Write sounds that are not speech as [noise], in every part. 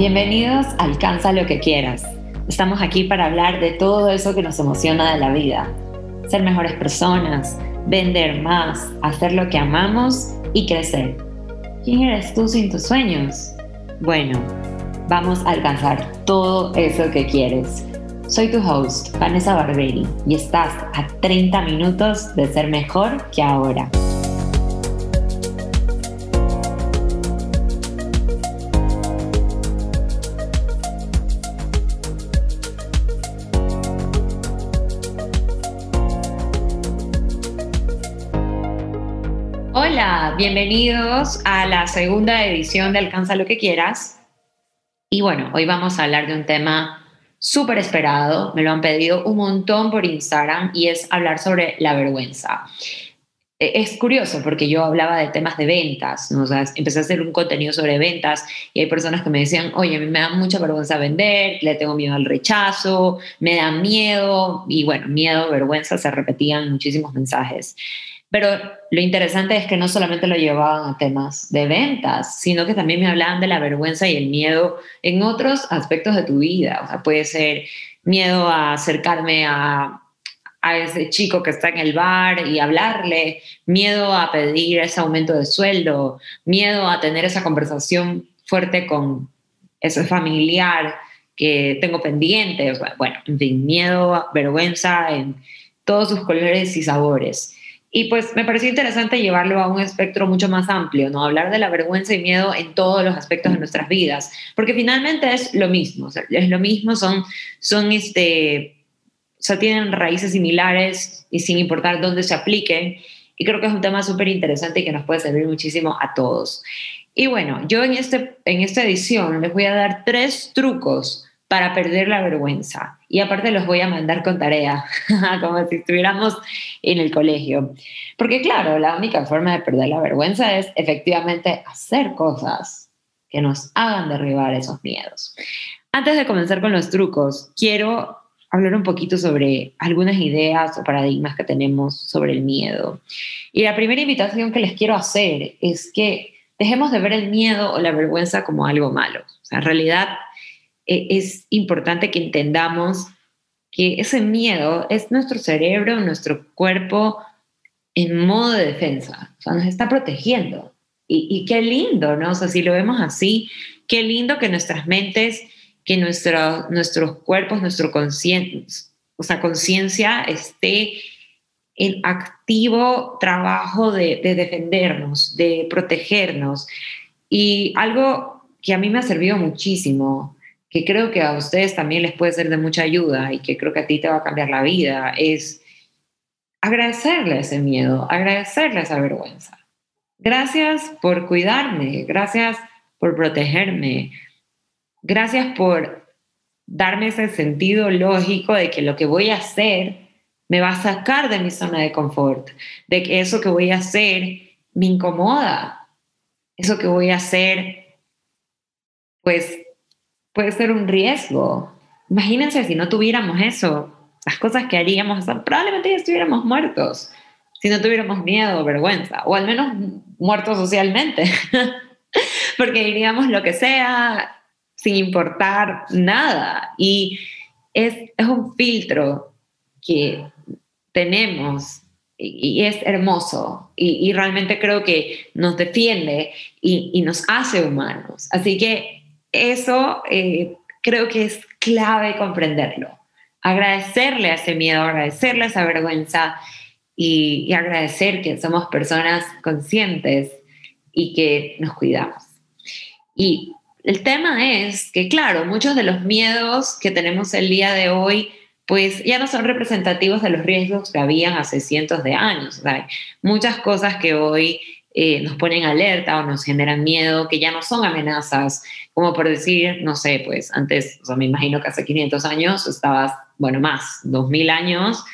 Bienvenidos a Alcanza lo que quieras. Estamos aquí para hablar de todo eso que nos emociona de la vida. Ser mejores personas, vender más, hacer lo que amamos y crecer. ¿Quién eres tú sin tus sueños? Bueno, vamos a alcanzar todo eso que quieres. Soy tu host, Vanessa Barberi, y estás a 30 minutos de ser mejor que ahora. Bienvenidos a la segunda edición de Alcanza lo que quieras. Y bueno, hoy vamos a hablar de un tema súper esperado, me lo han pedido un montón por Instagram y es hablar sobre la vergüenza. E, es curioso porque yo hablaba de temas de ventas, ¿no? o empecé a hacer un contenido sobre ventas y hay personas que me decían, oye, me da mucha vergüenza vender, le tengo miedo al rechazo, me da miedo y bueno, miedo, vergüenza, se repetían muchísimos mensajes. Pero lo interesante es que no solamente lo llevaban a temas de ventas, sino que también me hablaban de la vergüenza y el miedo en otros aspectos de tu vida. O sea, puede ser miedo a acercarme a, ese chico que está en el bar y hablarle, miedo a pedir ese aumento de sueldo, miedo a tener esa conversación fuerte con ese familiar que tengo pendiente. bueno, en fin, miedo, vergüenza en todos sus colores y sabores. Y pues me pareció interesante llevarlo a un espectro mucho más amplio, ¿no? Hablar de la vergüenza y miedo en todos los aspectos de nuestras vidas, porque finalmente es lo mismo, es lo mismo, son, son este, o sea, tienen raíces similares y sin importar dónde se apliquen. Y creo que es un tema súper interesante y que nos puede servir muchísimo a todos. Y bueno, yo en, este, en esta edición les voy a dar tres trucos para perder la vergüenza. Y aparte los voy a mandar con tarea, [laughs] como si estuviéramos en el colegio. Porque claro, la única forma de perder la vergüenza es efectivamente hacer cosas que nos hagan derribar esos miedos. Antes de comenzar con los trucos, quiero hablar un poquito sobre algunas ideas o paradigmas que tenemos sobre el miedo. Y la primera invitación que les quiero hacer es que dejemos de ver el miedo o la vergüenza como algo malo. O sea, en realidad e, es importante que entendamos que ese miedo es nuestro cerebro, nuestro cuerpo en modo de defensa, o sea, nos está protegiendo. Y, qué lindo, ¿no? O sea, si lo vemos así, qué lindo que nuestras mentes, que nuestro, nuestros cuerpos, nuestro conciencia, o sea, conciencia esté en activo trabajo de defendernos, de protegernos. Y algo que a mí me ha servido muchísimo que creo que a ustedes también les puede ser de mucha ayuda y que creo que a ti te va a cambiar la vida, es agradecerle ese miedo, agradecerle esa vergüenza. Gracias por cuidarme, gracias por protegerme, gracias por darme ese sentido lógico de que lo que voy a hacer me va a sacar de mi zona de confort, de que eso que voy a hacer me incomoda, eso que voy a hacer, pues puede ser un riesgo. Imagínense si no tuviéramos eso, las cosas que haríamos, probablemente ya estuviéramos muertos, si no tuviéramos miedo o vergüenza, o al menos muertos socialmente, [laughs] porque diríamos lo que sea sin importar nada. Y es, un filtro que tenemos y, es hermoso y, realmente creo que nos defiende y nos hace humanos. Así que eso eh, creo que es clave comprenderlo. Agradecerle a ese miedo, agradecerle a esa vergüenza y, agradecer que somos personas conscientes y que nos cuidamos. Y el tema es que, claro, muchos de los miedos que tenemos el día de hoy, pues ya no son representativos de los riesgos que habían hace cientos de años. muchas cosas que hoy eh, nos ponen alerta o nos generan miedo, que ya no son amenazas, como por decir, no sé, pues antes, o sea, me imagino que hace 500 años estabas, bueno, más, 2000 años,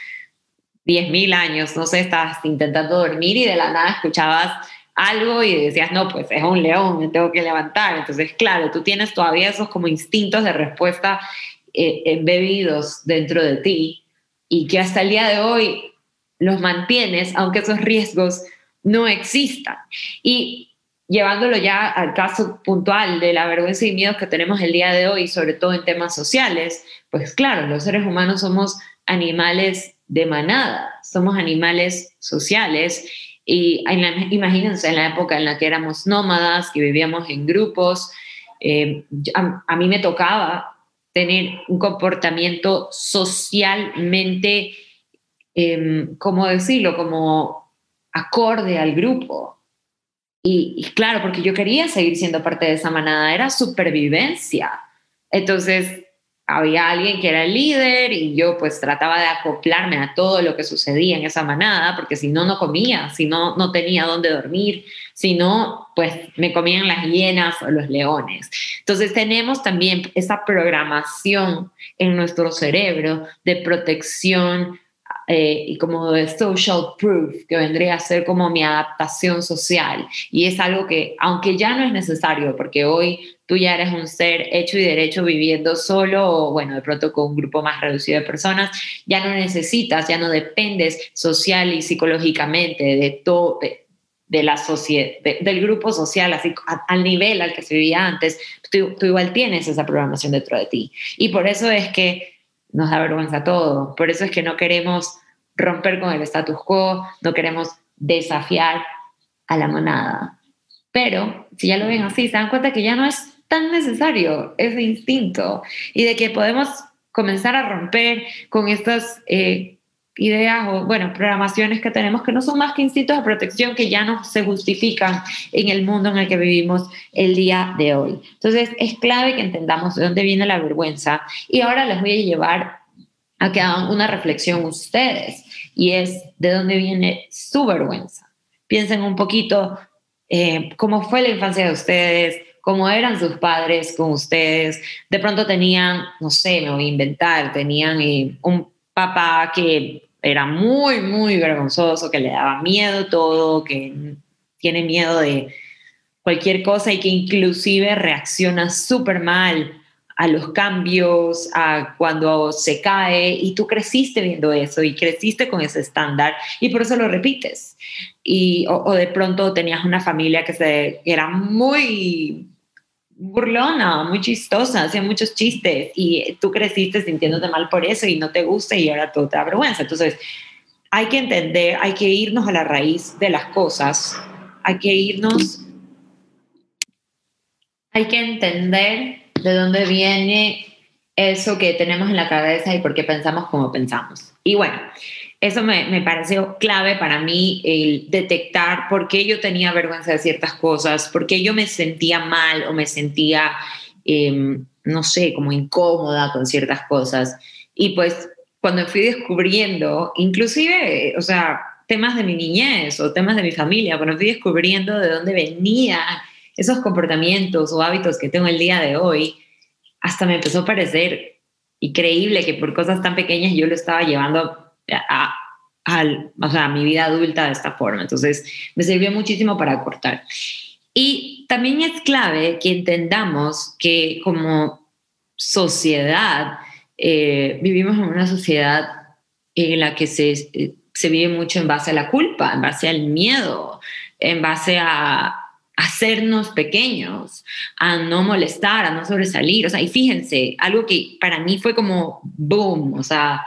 10.000 años, no sé, estabas intentando dormir y de la nada escuchabas algo y decías, no, pues es un león, me tengo que levantar. Entonces, claro, tú tienes todavía esos como instintos de respuesta eh, embebidos dentro de ti y que hasta el día de hoy los mantienes, aunque esos riesgos no existan. Y llevándolo ya al caso puntual de la vergüenza y miedos que tenemos el día de hoy, sobre todo en temas sociales, pues claro, los seres humanos somos animales de manada, somos animales sociales y imagínense en la época en la que éramos nómadas, que vivíamos en grupos, eh, a, mí me tocaba tener un comportamiento socialmente, eh, ¿cómo decirlo? Como acorde al grupo. Y, claro, porque yo quería seguir siendo parte de esa manada, era supervivencia. Entonces, había alguien que era el líder y yo pues trataba de acoplarme a todo lo que sucedía en esa manada, porque si no, no comía, si no, no tenía dónde dormir, si no, pues me comían las hienas o los leones. Entonces tenemos también esa programación en nuestro cerebro de protección eh, y como de social proof, que vendría a ser como mi adaptación social. Y es algo que, aunque ya no es necesario, porque hoy tú ya eres un ser hecho y derecho viviendo solo o, bueno, de pronto con un grupo más reducido de personas, ya no necesitas, ya no dependes social y psicológicamente de todo. De, la sociedad, del grupo social, así al nivel al que se vivía antes, tú, tú igual tienes esa programación dentro de ti. Y por eso es que nos da vergüenza todo. Por eso es que no queremos romper con el status quo, no queremos desafiar a la manada. Pero si ya lo ven así, se dan cuenta que ya no es tan necesario ese instinto y de que podemos comenzar a romper con estas eh, ideas o, bueno, programaciones que tenemos que no son más que instintos de protección que ya no se justifican en el mundo en el que vivimos el día de hoy. Entonces, es clave que entendamos de dónde viene la vergüenza y ahora les voy a llevar a que hagan una reflexión ustedes y es de dónde viene su vergüenza. Piensen un poquito eh, cómo fue la infancia de ustedes, cómo eran sus padres con ustedes. De pronto tenían, no sé, me voy a inventar, tenían eh, un papá que era muy, muy vergonzoso, que le daba miedo todo, que tiene miedo de cualquier cosa y que inclusive reacciona súper mal a los cambios, a cuando se cae, y tú creciste viendo eso y creciste con ese estándar y por eso lo repites. Y, o, de pronto tenías una familia que, se, era muy burlona, muy chistosa, hacía muchos chistes y tú creciste sintiéndote mal por eso y no te gusta y ahora todo te vergüenza. Entonces, hay que entender, hay que irnos a la raíz de las cosas, hay que irnos, hay que entender de dónde viene eso que tenemos en la cabeza y por qué pensamos como pensamos. Y bueno, eso me, me, pareció clave para mí, el detectar por qué yo tenía vergüenza de ciertas cosas, por qué yo me sentía mal o me sentía, em, no sé, como incómoda con ciertas cosas. Y pues cuando fui descubriendo, inclusive, o sea, temas de mi niñez o temas de mi familia, cuando fui descubriendo de dónde venían esos comportamientos o hábitos que tengo el día de hoy, hasta me empezó a parecer increíble que por cosas tan pequeñas yo lo estaba llevando a, o sea, mi vida adulta de esta forma. Entonces, me sirvió muchísimo para cortar. Y también es clave que entendamos que como sociedad, eh, vivimos en una sociedad en la que se, se vive mucho en base a la culpa, en base al miedo, en base a hacernos pequeños, a no molestar, a no sobresalir. O sea, y fíjense, algo que para mí fue como boom, o sea,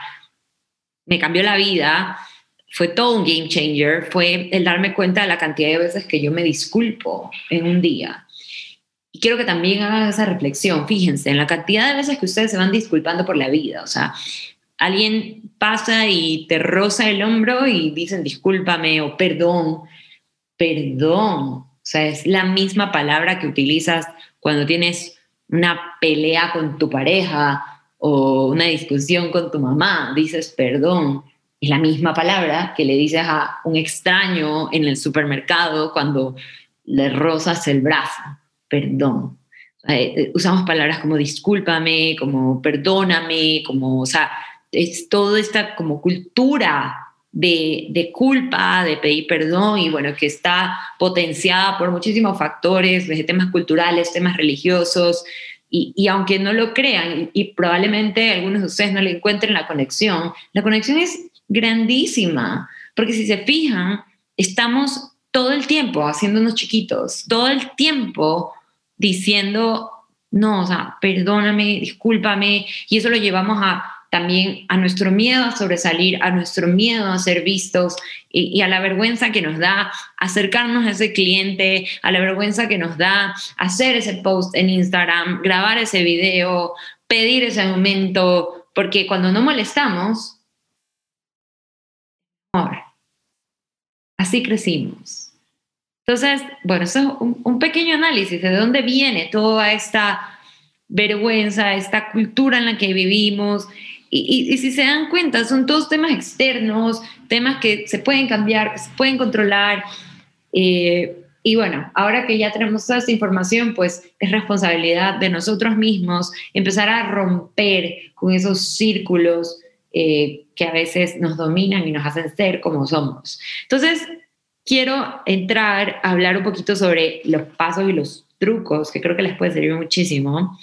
me cambió la vida, fue todo un game changer, fue el darme cuenta de la cantidad de veces que yo me disculpo en un día. Y quiero que también hagan esa reflexión, fíjense, en la cantidad de veces que ustedes se van disculpando por la vida, o sea, alguien pasa y te roza el hombro y dicen discúlpame o perdón, perdón, o sea, es la misma palabra que utilizas cuando tienes una pelea con tu pareja o una discusión con tu mamá, dices perdón, es la misma palabra que le dices a un extraño en el supermercado cuando le rozas el brazo, perdón. Eh, eh, usamos palabras como discúlpame, como perdóname, como, o sea, es toda esta como cultura de, de, culpa, de pedir perdón y bueno, que está potenciada por muchísimos factores, desde temas culturales, temas religiosos, y, aunque no lo crean, y, probablemente algunos de ustedes no le encuentren la conexión, la conexión es grandísima, porque si se fijan, estamos todo el tiempo haciéndonos chiquitos, todo el tiempo diciendo, no, o sea, perdóname, discúlpame, y eso lo llevamos a también a nuestro miedo a sobresalir, a nuestro miedo a ser vistos y, a la vergüenza que nos da acercarnos a ese cliente, a la vergüenza que nos da hacer ese post en Instagram, grabar ese video, pedir ese momento, porque cuando no molestamos, así crecimos. Entonces, bueno, eso es un, un pequeño análisis de dónde viene toda esta vergüenza, esta cultura en la que vivimos y, si se dan cuenta, son todos temas externos, temas que se pueden cambiar, que se pueden controlar. Eh, y bueno, ahora que ya tenemos toda esta información, pues es responsabilidad de nosotros mismos empezar a romper con esos círculos eh, que a veces nos dominan y nos hacen ser como somos. Entonces, quiero entrar a hablar un poquito sobre los pasos y los trucos que creo que les puede servir muchísimo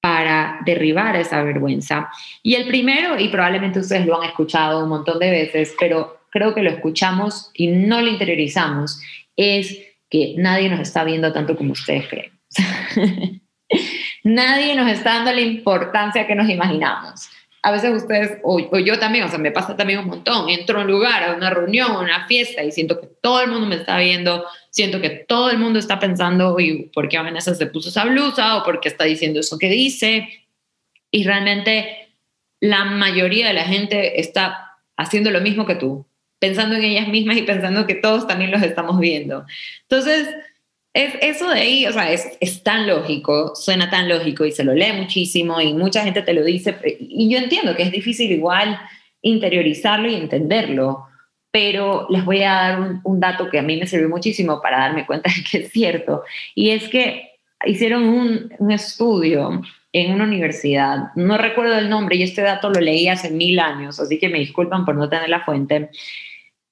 para derribar esa vergüenza. Y el primero, y probablemente ustedes lo han escuchado un montón de veces, pero creo que lo escuchamos y no lo interiorizamos, es que nadie nos está viendo tanto como ustedes creen. [laughs] nadie nos está dando la importancia que nos imaginamos a veces ustedes, o, yo también, o sea, me pasa también un montón, entro a un lugar, a una reunión, a una fiesta y siento que todo el mundo me está viendo, siento que todo el mundo está pensando, oye, ¿por qué Vanessa se puso esa blusa? ¿O por qué está diciendo eso que dice? Y realmente la mayoría de la gente está haciendo lo mismo que tú, pensando en ellas mismas y pensando que todos también los estamos viendo. Entonces, es, eso de ahí, o sea, es, es, tan lógico, suena tan lógico y se lo lee muchísimo y mucha gente te lo dice. Y yo entiendo que es difícil igual interiorizarlo y entenderlo, pero les voy a dar un, un dato que a mí me sirvió muchísimo para darme cuenta de que es cierto. Y es que hicieron un, un estudio en una universidad, no recuerdo el nombre y este dato lo leí hace mil años, así que me disculpan por no tener la fuente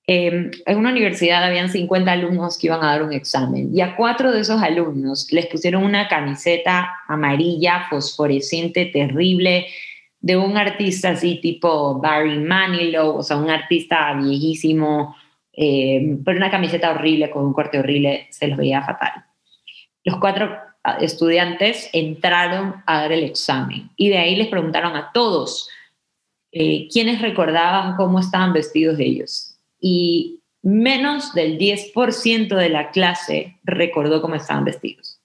Em, en una universidad habían 50 alumnos que iban a dar un examen y a cuatro de esos alumnos les pusieron una camiseta amarilla, fosforescente, terrible, de un artista así tipo Barry Manilow, o sea, un artista viejísimo, eh, pero una camiseta horrible, con un corte horrible, se los veía fatal. Los cuatro estudiantes entraron a dar el examen y de ahí les preguntaron a todos eh, quiénes recordaban cómo estaban vestidos ellos y menos del 10% de la clase recordó cómo estaban vestidos.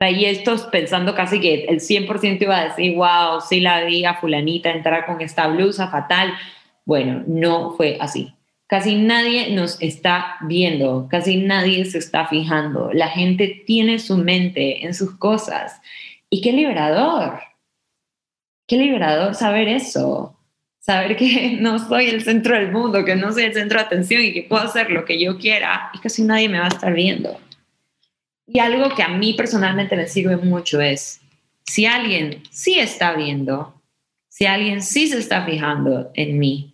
Y estos pensando casi que el 100% iba a decir, wow, sí la vi a fulanita entrar con esta blusa fatal. Bueno, no fue así. Casi nadie nos está viendo, casi nadie se está fijando. La gente tiene su mente en sus cosas. Y qué liberador. Qué liberador saber eso saber que [laughs] no soy el centro del mundo, que no soy el centro de atención y que puedo hacer lo que yo quiera y casi nadie me va a estar viendo. Y algo que a mí personalmente me sirve mucho es, si alguien sí está viendo, si alguien sí se está fijando en mí,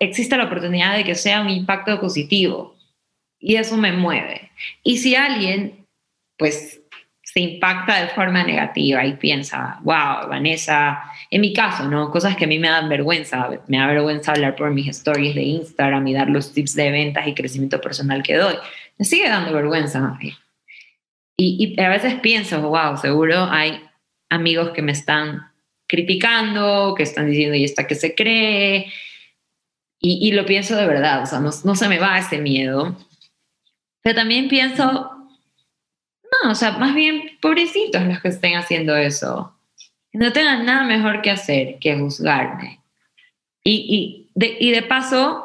existe la oportunidad de que sea un impacto positivo y eso me mueve. Y si alguien, pues se impacta de forma negativa y piensa, wow, Vanessa, en mi caso, ¿no? Cosas que a mí me dan vergüenza, me da vergüenza hablar por mis stories de Instagram y dar los tips de ventas y crecimiento personal que doy. Me sigue dando vergüenza. Y, y a veces pienso, wow, seguro hay amigos que me están criticando, que están diciendo, ¿y esta que se cree? Y, lo pienso de verdad, o sea, no, no se me va ese miedo. Pero también pienso, no, o sea, más bien pobrecitos los que estén haciendo eso. No tengan nada mejor que hacer que juzgarme. Y, y, de, y de paso,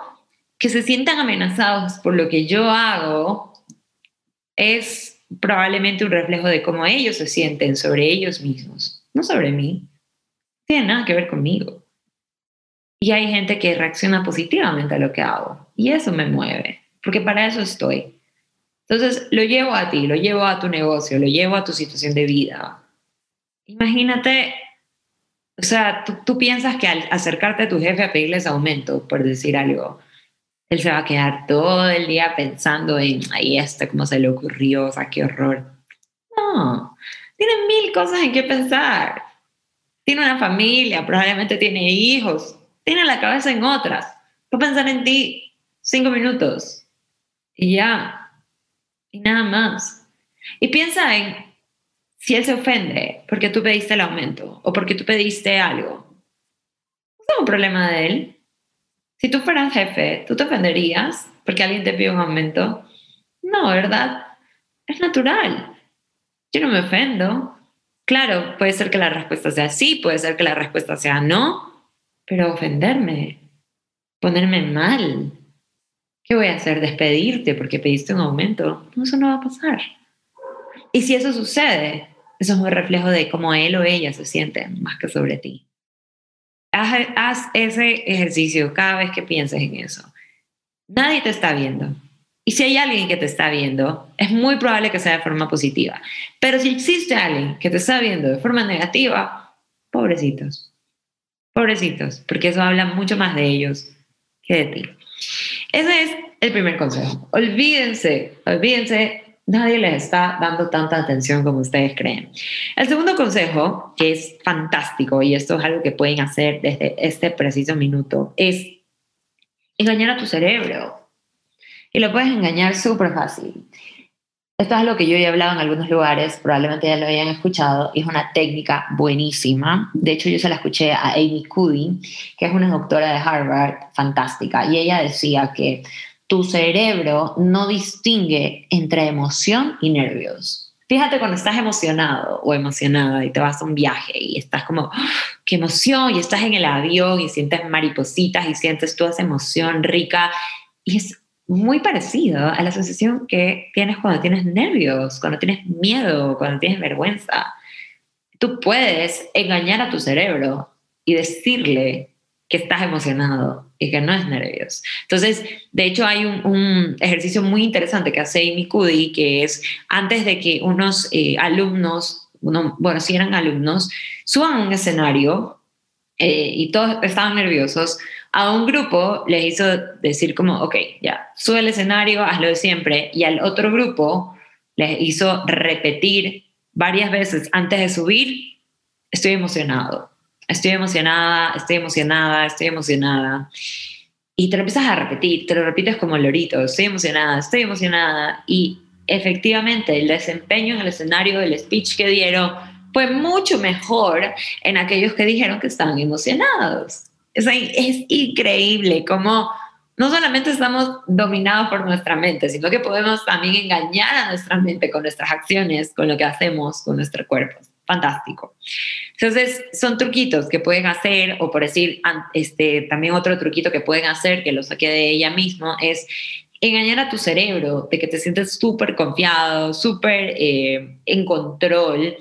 que se sientan amenazados por lo que yo hago es probablemente un reflejo de cómo ellos se sienten sobre ellos mismos, no sobre mí. No tiene nada que ver conmigo. Y hay gente que reacciona positivamente a lo que hago. Y eso me mueve, porque para eso estoy. Entonces, lo llevo a ti, lo llevo a tu negocio, lo llevo a tu situación de vida. Imagínate, o sea, tú, piensas que al acercarte a tu jefe a pedirles aumento, por decir algo, él se va a quedar todo el día pensando en, ahí este, cómo se le ocurrió, o sea, qué horror. No, tiene mil cosas en qué pensar. Tiene una familia, probablemente tiene hijos, tiene la cabeza en otras. Va a pensar en ti cinco minutos Y ya, y nada más. Y piensa en si él se ofende porque tú pediste el aumento o porque tú pediste algo. No es un problema de él. Si tú fueras jefe, ¿tú te ofenderías porque alguien te pide un aumento? No, ¿verdad? Es natural. Yo no me ofendo. Claro, puede ser que la respuesta sea sí, puede ser que la respuesta sea no, pero ofenderme, ponerme mal, ¿qué voy a hacer? ¿Despedirte porque pediste un aumento? No, eso no va a pasar. Y si eso sucede, eso es un reflejo de cómo él o ella se siente más que sobre ti. Haz, haz ese ejercicio cada vez que pienses en eso. Nadie te está viendo. Y si hay alguien que te está viendo, es muy probable que sea de forma positiva. Pero si existe alguien que te está viendo de forma negativa, pobrecitos. Pobrecitos, porque eso habla mucho más de ellos que de ti. Ese es el primer consejo. Olvídense, olvídense, nadie les está dando tanta atención como ustedes creen. El segundo consejo, que es fantástico, y esto es algo que pueden hacer desde este preciso minuto, es engañar a tu cerebro. Y lo puedes engañar súper fácil. Esto es lo que yo he hablado en algunos lugares, probablemente ya lo hayan escuchado, y es una técnica buenísima. De hecho, yo se la escuché a Amy Cuddy, que es una doctora de Harvard, fantástica, y ella decía que tu cerebro no distingue entre emoción y nervios. Fíjate cuando estás emocionado o emocionada y te vas a un viaje y estás como, ¡ah! qué emoción, y estás en el avión y sientes maripositas y sientes toda esa emoción rica. Y es muy parecido a la sensación que tienes cuando tienes nervios, cuando tienes miedo, cuando tienes vergüenza. Tú puedes engañar a tu cerebro y decirle que estás emocionado y que no es nervios. Entonces, de hecho, hay un, ejercicio muy interesante que hace Amy Cuddy, que es antes de que unos eh, alumnos, bueno, si eran alumnos, suban a un escenario eh, y todos estaban nerviosos, a un grupo les hizo decir como, ok, ya, sube al escenario, hazlo de siempre, y al otro grupo les hizo repetir varias veces antes de subir, estoy emocionado, estoy emocionada, estoy emocionada, estoy emocionada. Y te lo empiezas a repetir, te lo repites como el lorito, estoy emocionada, estoy emocionada. Y efectivamente el desempeño en el escenario, el speech que dieron, fue mucho mejor en aquellos que dijeron que estaban emocionados. Es, es increíble cómo no solamente estamos dominados por nuestra mente, sino que podemos también engañar a nuestra mente con nuestras acciones, con lo que hacemos con nuestro cuerpo. Fantástico. Entonces, son truquitos que pueden hacer, o por decir, este, también otro truquito que pueden hacer, que lo saqué de ella mismo, es engañar a tu cerebro de que te sientes súper confiado, súper eh, en control,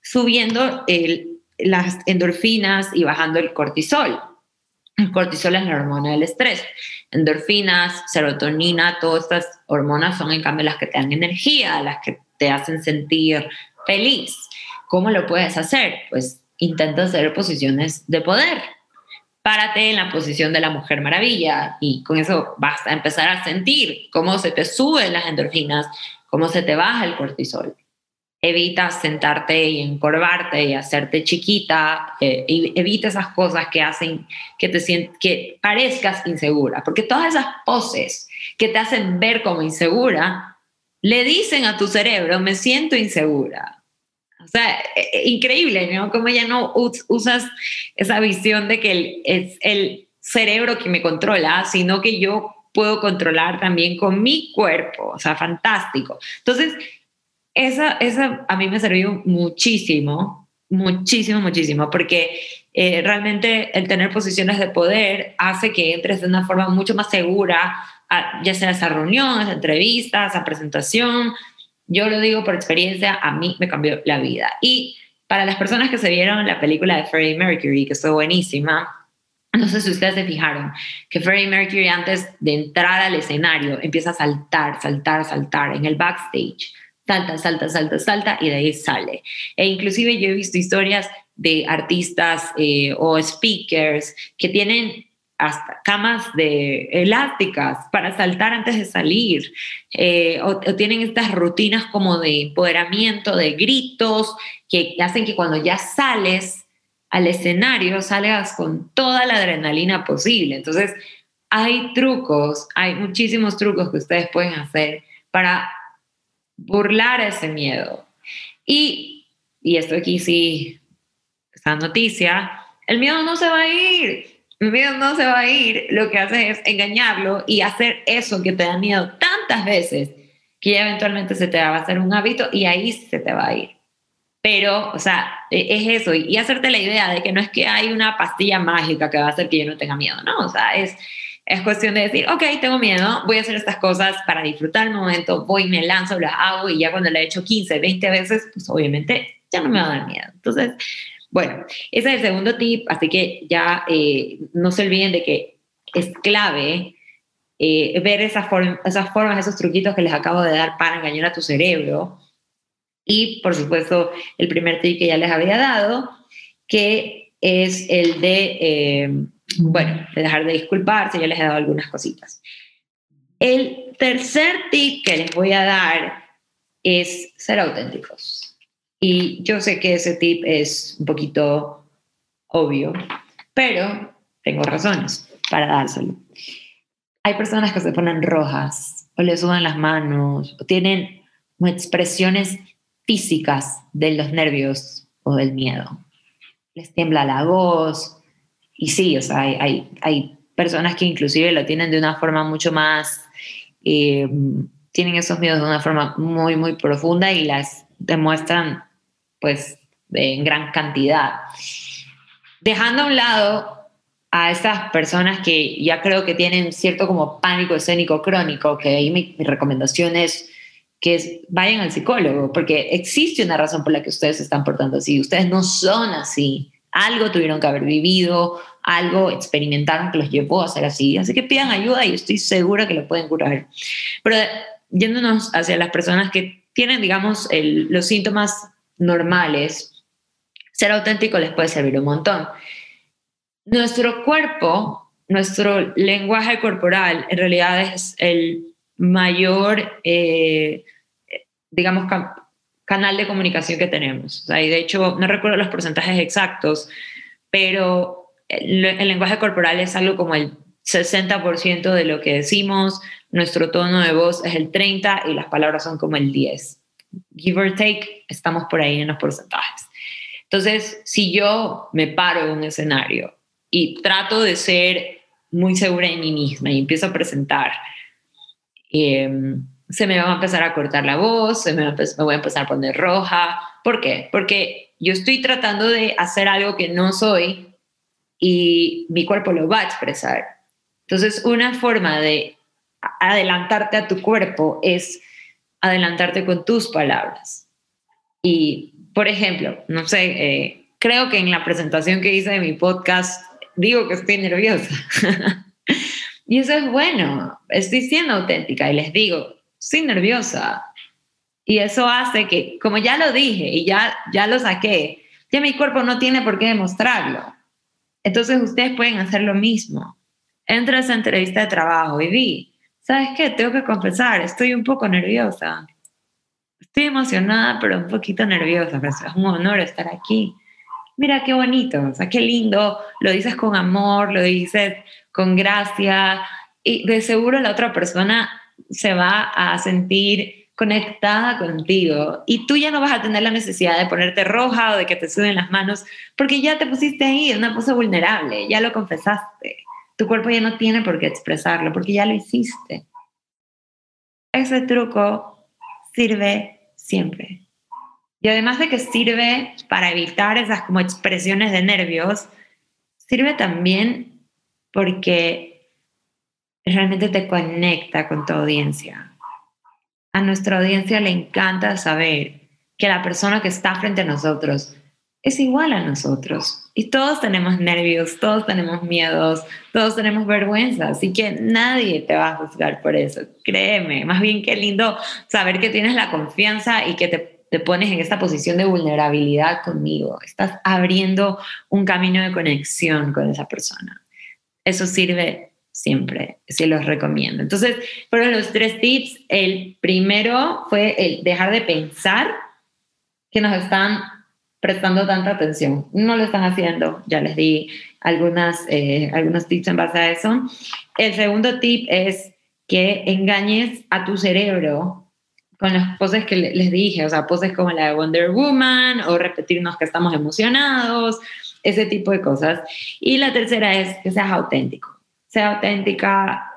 subiendo las endorfinas y bajando el cortisol. El cortisol es la hormona del estrés. Endorfinas, serotonina, todas estas hormonas son en cambio las que te dan energía, las que te hacen sentir feliz. ¿Cómo lo puedes hacer? Pues intenta hacer posiciones de poder. Párate en la posición de la mujer maravilla y con eso vas a empezar a sentir cómo se te suben las endorfinas, cómo se te baja el cortisol evita sentarte y encorvarte y hacerte chiquita, eh, evita esas cosas que hacen que te que parezcas insegura, porque todas esas poses que te hacen ver como insegura, le dicen a tu cerebro, me siento insegura. O sea, e, e, increíble, ¿no? Como ya no usas esa visión de que es el cerebro que me controla, sino que yo puedo controlar también con mi cuerpo, o sea, fantástico. Entonces, esa, esa a mí me sirvió muchísimo, muchísimo, muchísimo, porque eh, realmente el tener posiciones de poder hace que entres de una forma mucho más segura, ya sea a esas reuniones, a entrevistas, a presentación. Yo lo digo por experiencia, a mí me cambió la vida. Y para las personas que se vieron la película de Freddie Mercury, que fue buenísima, no sé si ustedes se fijaron que Freddie Mercury antes de entrar al escenario empieza a saltar, saltar, saltar en el backstage salta, salta, salta, salta y de ahí sale. E inclusive yo he visto historias de artistas eh, o speakers que tienen hasta camas de elásticas para saltar antes de salir, eh, o, tienen estas rutinas como de empoderamiento, de gritos, que hacen que cuando ya sales al escenario salgas con toda la adrenalina posible. Entonces, hay trucos, hay muchísimos trucos que ustedes pueden hacer para burlar ese miedo. Y, y esto aquí sí, esta noticia, el miedo no se va a ir, el miedo no se va a ir, lo que hace es engañarlo y hacer eso que te da miedo tantas veces que eventualmente se te va a hacer un hábito y ahí se te va a ir. Pero, o sea, e, es eso, y hacerte la idea de que no es que hay una pastilla mágica que va a hacer que yo no tenga miedo, ¿no? O sea, es, es cuestión de decir, ok, tengo miedo, voy a hacer estas cosas para disfrutar el momento, voy, me lanzo, lo hago y ya cuando lo he hecho 15, 20 veces, pues obviamente ya no me va a dar miedo. Entonces, bueno, ese es el segundo tip, así que ya eh, no se olviden de que es clave eh, ver esas, esas formas, esos truquitos que les acabo de dar para engañar a tu cerebro. Y, por supuesto, el primer tip que ya les había dado, que es el de, eh, bueno, de dejar de disculparse, ya les he dado algunas cositas. El tercer tip que les voy a dar es ser auténticos. Y yo sé que ese tip es un poquito obvio, pero tengo razones para dárselo hay personas que se ponen rojas o le sudan las manos o tienen expresiones físicas de los nervios o del miedo. Les tiembla la voz. Y sí, o sea, hay, hay, personas que inclusive lo tienen de una forma mucho más, eh, tienen esos miedos de una forma muy, muy profunda y las demuestran pues en gran cantidad. Dejando a un lado a estas personas que ya creo que tienen cierto como pánico escénico crónico, que ahí mi, recomendación es que vayan al psicólogo, porque existe una razón por la que ustedes se están portando así. Ustedes no son así. Algo tuvieron que haber vivido, algo experimentaron que los llevó a ser así. Así que pidan ayuda y estoy segura que lo pueden curar. Pero yéndonos hacia las personas que tienen, digamos, los síntomas normales, ser auténtico les puede servir un montón. Nuestro cuerpo, nuestro lenguaje corporal, en realidad es el mayor, eh, digamos, canal de comunicación que tenemos. y de hecho, no recuerdo los porcentajes exactos, pero el, el lenguaje corporal es algo como el 60% de lo que decimos, nuestro tono de voz es el 30% y las palabras son como el 10%. Give or take, estamos por ahí en los porcentajes. Entonces, si yo me paro en un escenario y trato de ser muy segura de mí misma y empiezo a presentar. Em, se me va a empezar a cortar la voz, se me, me voy a empezar a poner roja. ¿Por qué? Porque yo estoy tratando de hacer algo que no soy y mi cuerpo lo va a expresar. Entonces, una forma de adelantarte a tu cuerpo es adelantarte con tus palabras. Y, por ejemplo, no sé, eh, creo que en la presentación que hice de mi podcast digo que estoy nerviosa. [laughs] y eso es bueno, estoy siendo auténtica y les digo, soy nerviosa. Y eso hace que, como ya lo dije y ya, ya lo saqué, ya mi cuerpo no tiene por qué demostrarlo. Entonces ustedes pueden hacer lo mismo. Entra a esa entrevista de trabajo y di, ¿sabes qué? Tengo que confesar, estoy un poco nerviosa. Estoy emocionada, pero un poquito nerviosa, pero es un honor estar aquí mira qué bonito, o sea, qué lindo, lo dices con amor, lo dices con gracia y de seguro la otra persona se va a sentir conectada contigo y tú ya no vas a tener la necesidad de ponerte roja o de que te suben las manos porque ya te pusiste ahí en una pose vulnerable, ya lo confesaste. Tu cuerpo ya no tiene por qué expresarlo porque ya lo hiciste. Ese truco sirve siempre. Y además de que sirve para evitar esas como expresiones de nervios, sirve también porque realmente te conecta con tu audiencia. A nuestra audiencia le encanta saber que la persona que está frente a nosotros es igual a nosotros. Y todos tenemos nervios, todos tenemos miedos, todos tenemos vergüenza, así que nadie te va a juzgar por eso. Créeme, más bien qué lindo saber que tienes la confianza y que te te pones en esta posición de vulnerabilidad conmigo, estás abriendo un camino de conexión con esa persona. Eso sirve siempre, sí los recomiendo. Entonces, fueron los tres tips. El primero fue el dejar de pensar que nos están prestando tanta atención. No lo están haciendo, ya les di algunas, eh, algunos tips en base a eso. El segundo tip es que engañes a tu cerebro con las poses que les dije, o sea, poses como la de Wonder Woman o repetirnos que estamos emocionados, ese tipo de cosas. Y la tercera es que seas auténtico, sea auténtica,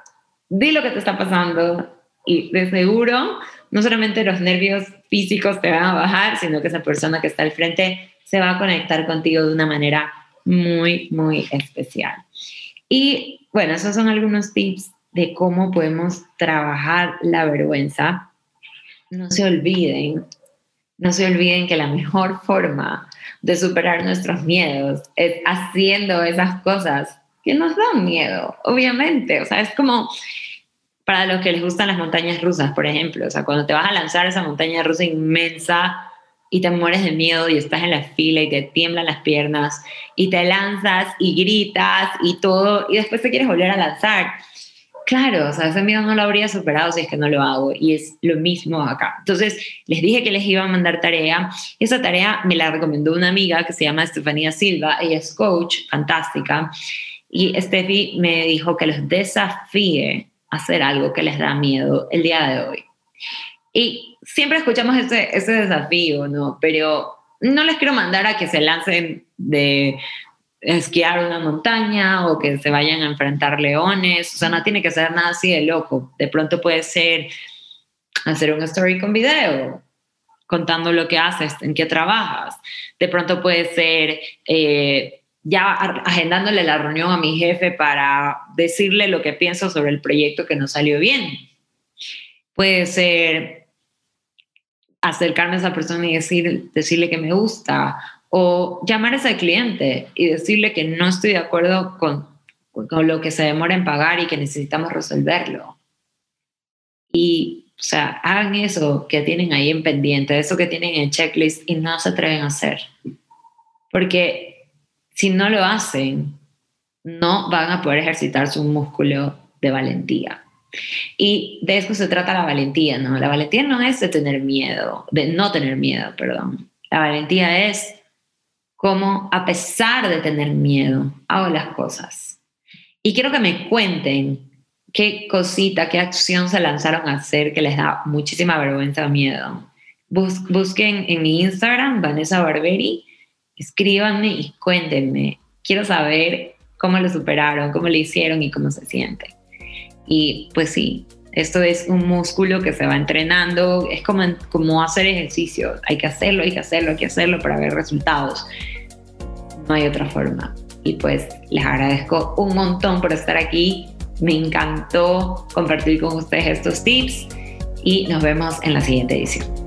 di lo que te está pasando y de seguro no solamente los nervios físicos te van a bajar, sino que esa persona que está al frente se va a conectar contigo de una manera muy, muy especial. Y bueno, esos son algunos tips de cómo podemos trabajar la vergüenza no se olviden, no se olviden que la mejor forma de superar nuestros miedos es haciendo esas cosas que nos dan miedo, obviamente. O sea, es como para los que les gustan las montañas rusas, por ejemplo. O sea, cuando te vas a lanzar esa montaña rusa inmensa y te mueres de miedo y estás en la fila y te tiemblan las piernas y te lanzas y gritas y todo y después te quieres volver a lanzar Claro, o sea, ese miedo no lo habría superado si es que no lo hago. Y es lo mismo acá. Entonces, les dije que les iba a mandar tarea. Esa tarea me la recomendó una amiga que se llama Estefanía Silva. Ella es coach, fantástica. Y Steffi me dijo que los desafíe a hacer algo que les da miedo el día de hoy. Y siempre escuchamos ese, ese desafío, ¿no? Pero no les quiero mandar a que se lancen de esquiar una montaña o que se vayan a enfrentar leones, o sea, no tiene que ser nada así de loco. De pronto puede ser hacer un story con video, contando lo que haces, en qué trabajas. De pronto puede ser eh, ya agendándole la reunión a mi jefe para decirle lo que pienso sobre el proyecto que no salió bien. Puede ser acercarme a esa persona y decir, decirle que me gusta o llamar a ese cliente y decirle que no estoy de acuerdo con, con lo que se demora en pagar y que necesitamos resolverlo. Y, o sea, hagan eso que tienen ahí en pendiente, eso que tienen en checklist y no se atreven a hacer. Porque si no lo hacen, no van a poder ejercitar su músculo de valentía. Y de eso se trata la valentía, ¿no? La valentía no es de tener miedo, de no tener miedo, perdón. La valentía es cómo a pesar de tener miedo, hago las cosas. Y quiero que me cuenten qué cosita, qué acción se lanzaron a hacer que les da muchísima vergüenza o miedo. busquen en mi Instagram, Vanessa Barberi, escríbanme y cuéntenme. Quiero saber cómo lo superaron, cómo lo hicieron y cómo se siente. Y pues sí, esto es un músculo que se va entrenando, es como, como hacer ejercicio, hay que hacerlo, hay que hacerlo, hay que hacerlo para ver resultados. No hay otra forma. Y pues les agradezco un montón por estar aquí. Me encantó compartir con ustedes estos tips y nos vemos en la siguiente edición.